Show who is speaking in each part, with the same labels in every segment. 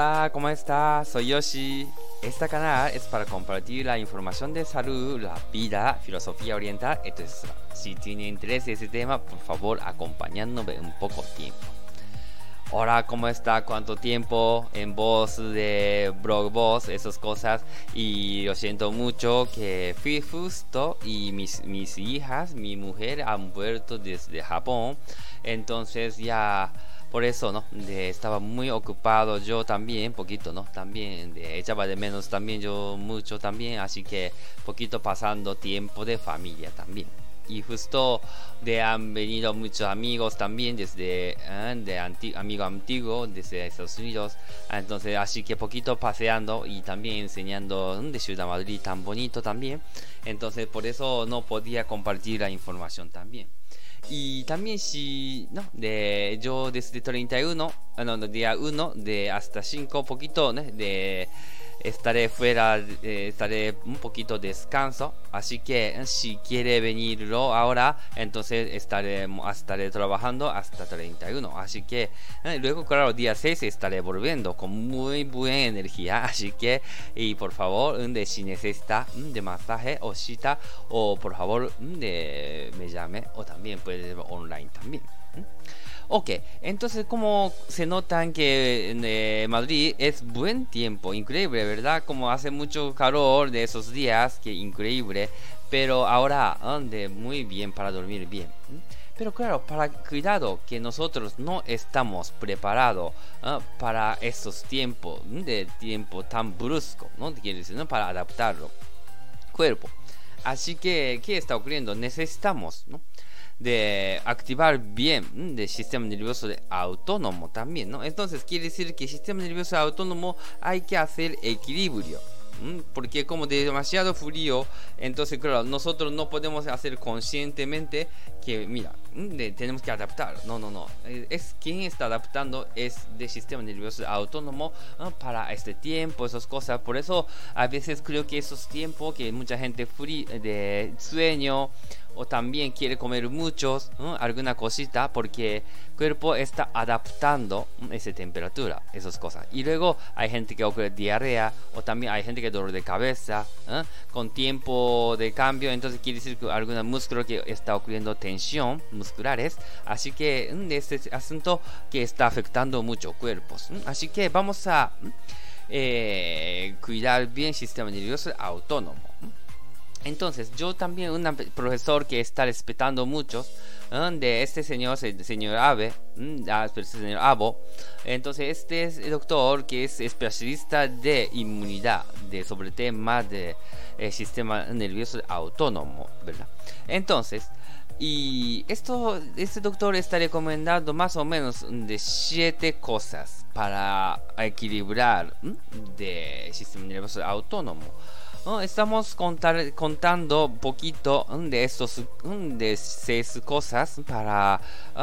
Speaker 1: Hola, ¿cómo estás? Soy Yoshi. Este canal es para compartir la información de salud, la vida, filosofía oriental, etc. Si tiene interés en ese tema, por favor, acompañándome un poco tiempo. Hola, ¿cómo está? ¿Cuánto tiempo? En voz de blog voz, esas cosas. Y lo siento mucho que fui justo y mis, mis hijas, mi mujer han vuelto desde Japón. Entonces ya por eso, ¿no? De, estaba muy ocupado yo también, poquito, ¿no? También de, echaba de menos también yo mucho también, así que poquito pasando tiempo de familia también. Y justo de han venido muchos amigos también desde ¿eh? de amigo antiguo desde Estados Unidos. Entonces así que poquito paseando y también enseñando de Ciudad Madrid tan bonito también. Entonces por eso no podía compartir la información también. Y también si, no, de, yo desde 31, no, de a 1 de hasta 5, poquito, ¿no? de estaré fuera, eh, estaré un poquito descanso. Así que eh, si quiere venirlo ahora, entonces estaré, estaré trabajando hasta 31. Así que eh, luego, claro, día 6 estaré volviendo con muy buena energía. Así que, y por favor, de, si necesita de masaje o cita, o por favor, de, me llame, o también puede online también. Ok, entonces como se notan que eh, Madrid es buen tiempo, increíble, ¿verdad? Como hace mucho calor de esos días, que increíble, pero ahora ande muy bien para dormir bien. Pero claro, para cuidado que nosotros no estamos preparados para esos tiempos, de tiempo tan brusco, ¿no? Quiere decir, ¿no? Para adaptarlo. Cuerpo. Así que, ¿qué está ocurriendo? Necesitamos, ¿no? De activar bien del sistema nervioso autónomo también, ¿no? Entonces quiere decir que el sistema nervioso autónomo hay que hacer equilibrio. Porque como de demasiado frío, entonces claro, nosotros no podemos hacer conscientemente que, mira, tenemos que adaptar. No, no, no. Es quien está adaptando es del sistema nervioso autónomo para este tiempo, esas cosas. Por eso a veces creo que esos tiempos que mucha gente de sueño o también quiere comer muchos, alguna cosita, porque el cuerpo está adaptando esa temperatura, esas cosas. Y luego hay gente que ocurre diarrea, o también hay gente que dolor de cabeza, con tiempo de cambio, entonces quiere decir que algún músculo que está ocurriendo tensión musculares, así que este asunto que está afectando mucho cuerpos. Así que vamos a eh, cuidar bien el sistema nervioso autónomo. Entonces, yo también, un profesor que está respetando mucho de este señor, el señor Abe, este señor Abo. Entonces, este es el doctor que es especialista de inmunidad, de sobre temas de eh, sistema nervioso autónomo, ¿verdad? Entonces, y esto, este doctor está recomendando más o menos de siete cosas para equilibrar de sistema nervioso autónomo. Estamos contar, contando un poquito de estos de seis cosas para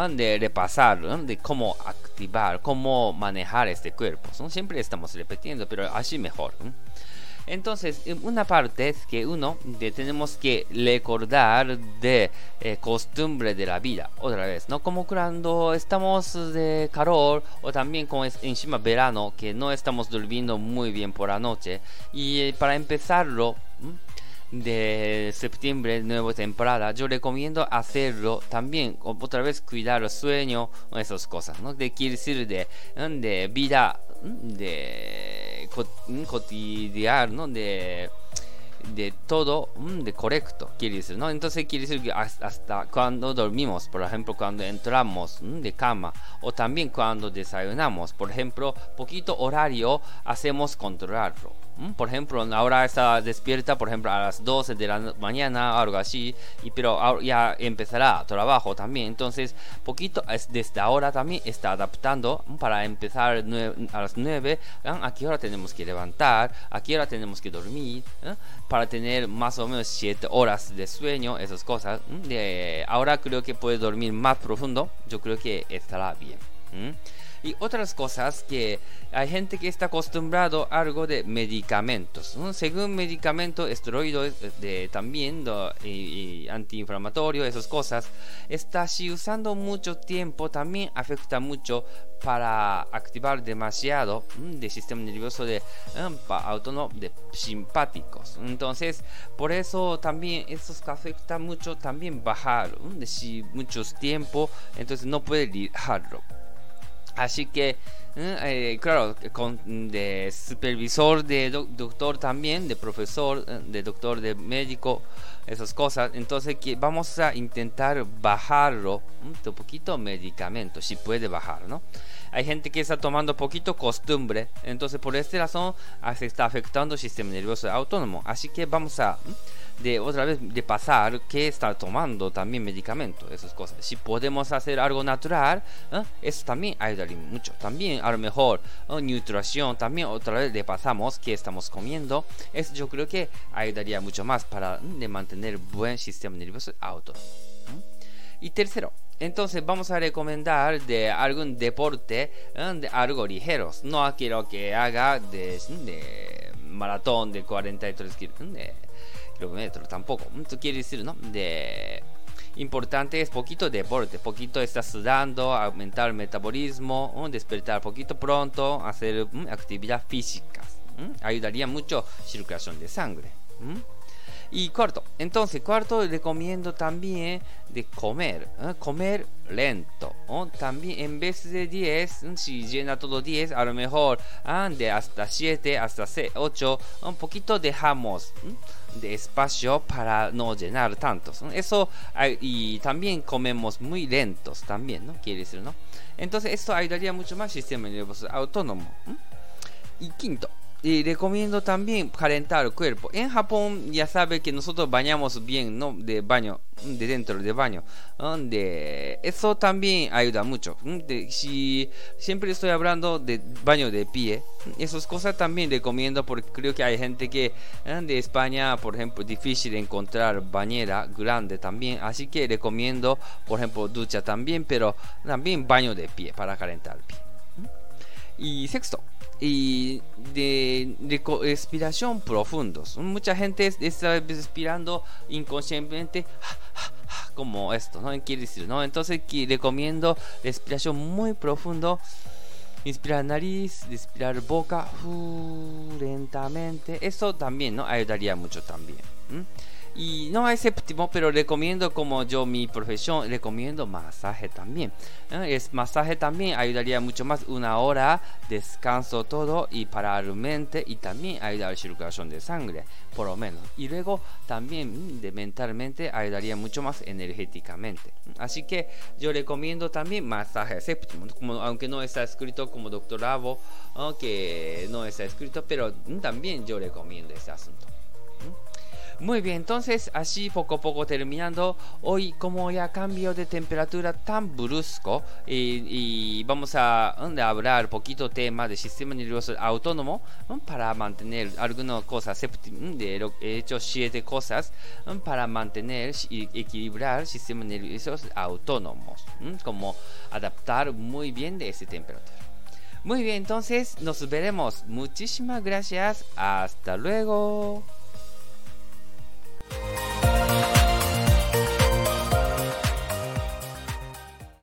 Speaker 1: de repasar de cómo activar, cómo manejar este cuerpo. Siempre estamos repitiendo, pero así mejor. Entonces, una parte es que uno tenemos que recordar de eh, costumbre de la vida, otra vez, ¿no? Como cuando estamos de calor o también como es encima verano, que no estamos durmiendo muy bien por la noche. Y eh, para empezarlo, de septiembre, nueva temporada, yo recomiendo hacerlo también, otra vez cuidar el sueño, esas cosas, ¿no? De quiere decir de, de vida de cotidiano, de de todo de correcto, quiere decir, ¿no? Entonces quiere decir que hasta cuando dormimos, por ejemplo, cuando entramos de cama o también cuando desayunamos, por ejemplo, poquito horario hacemos controlarlo. Por ejemplo, ahora está despierta, por ejemplo, a las 12 de la mañana, algo así, y pero ya empezará trabajo también. Entonces, poquito desde ahora también está adaptando para empezar a las 9. ¿A qué hora tenemos que levantar? ¿A qué hora tenemos que dormir? ¿eh? Para tener más o menos 7 horas de sueño, esas cosas. De, ahora creo que puede dormir más profundo. Yo creo que estará bien. Y otras cosas que hay gente que está acostumbrado a algo de medicamentos. Según medicamentos, esteroides de, también y, antiinflamatorio, esas cosas, está si usando mucho tiempo también afecta mucho para activar demasiado del sistema nervioso de autónomo de simpáticos. Entonces, por eso también eso afecta mucho también bajar de si muchos tiempo, entonces no puede dejarlo. Así que, eh, eh, claro, con, de supervisor, de doctor también, de profesor, eh, de doctor, de médico, esas cosas. Entonces, que vamos a intentar bajarlo un poquito medicamento, si puede bajar, ¿no? Hay gente que está tomando poquito costumbre, entonces por esta razón se está afectando el sistema nervioso autónomo. Así que vamos a de otra vez de pasar que estar tomando también medicamentos, esas cosas. Si podemos hacer algo natural, ¿eh? eso también ayudaría mucho. También a lo mejor ¿eh? nutrición, también otra vez le pasamos que estamos comiendo. Eso yo creo que ayudaría mucho más para de mantener buen sistema nervioso autónomo. Y tercero, entonces vamos a recomendar de algún deporte, ¿eh? de algo ligeros. No quiero que haga de, de maratón de 43 kilómetros kilómetros tampoco. Esto quiere decir, ¿no? De importante es poquito deporte, poquito está sudando, aumentar el metabolismo, despertar poquito pronto, hacer actividad física. Ayudaría mucho circulación de sangre. Y cuarto, entonces cuarto recomiendo también de comer, comer lento. También en vez de 10, si llena todo 10, a lo mejor ah, de hasta 7, hasta 8, un poquito dejamos de espacio para no llenar tantos. Eso y también comemos muy lentos también, ¿no? Quiere decir, ¿no? Entonces esto ayudaría mucho más sistema nervioso autónomo. Y quinto, y recomiendo también calentar el cuerpo. En Japón ya sabe que nosotros bañamos bien, ¿no? De baño, de dentro de baño. De eso también ayuda mucho. si siempre estoy hablando de baño de pie, esas cosas también recomiendo porque creo que hay gente que de España, por ejemplo, difícil encontrar bañera grande también. Así que recomiendo, por ejemplo, ducha también, pero también baño de pie para calentar el pie. Y sexto, y de, respiración profundos. Mucha gente está respirando inconscientemente como esto, ¿no? Quiere decir, ¿no? Entonces recomiendo respiración muy profundo. Inspirar nariz, respirar boca lentamente. Eso también, ¿no? Ayudaría mucho también. Y no es séptimo, pero recomiendo como yo mi profesión, recomiendo masaje también. Es masaje también ayudaría mucho más una hora, descanso todo y para la mente y también ayudar a la circulación de sangre, por lo menos. Y luego también de mentalmente ayudaría mucho más energéticamente. Así que yo recomiendo también masaje séptimo, como, aunque no está escrito como doctorado, que no está escrito, pero también yo recomiendo ese asunto. Muy bien, entonces así poco a poco terminando. Hoy como ya cambio de temperatura tan brusco y, vamos a, hablar poquito tema del sistema nervioso autónomo para mantener algunas cosas, de lo he hecho siete cosas para mantener y equilibrar el sistema nervioso autónomos, como adaptar muy bien de esa temperatura. Muy bien, entonces nos veremos. Muchísimas gracias. Hasta luego.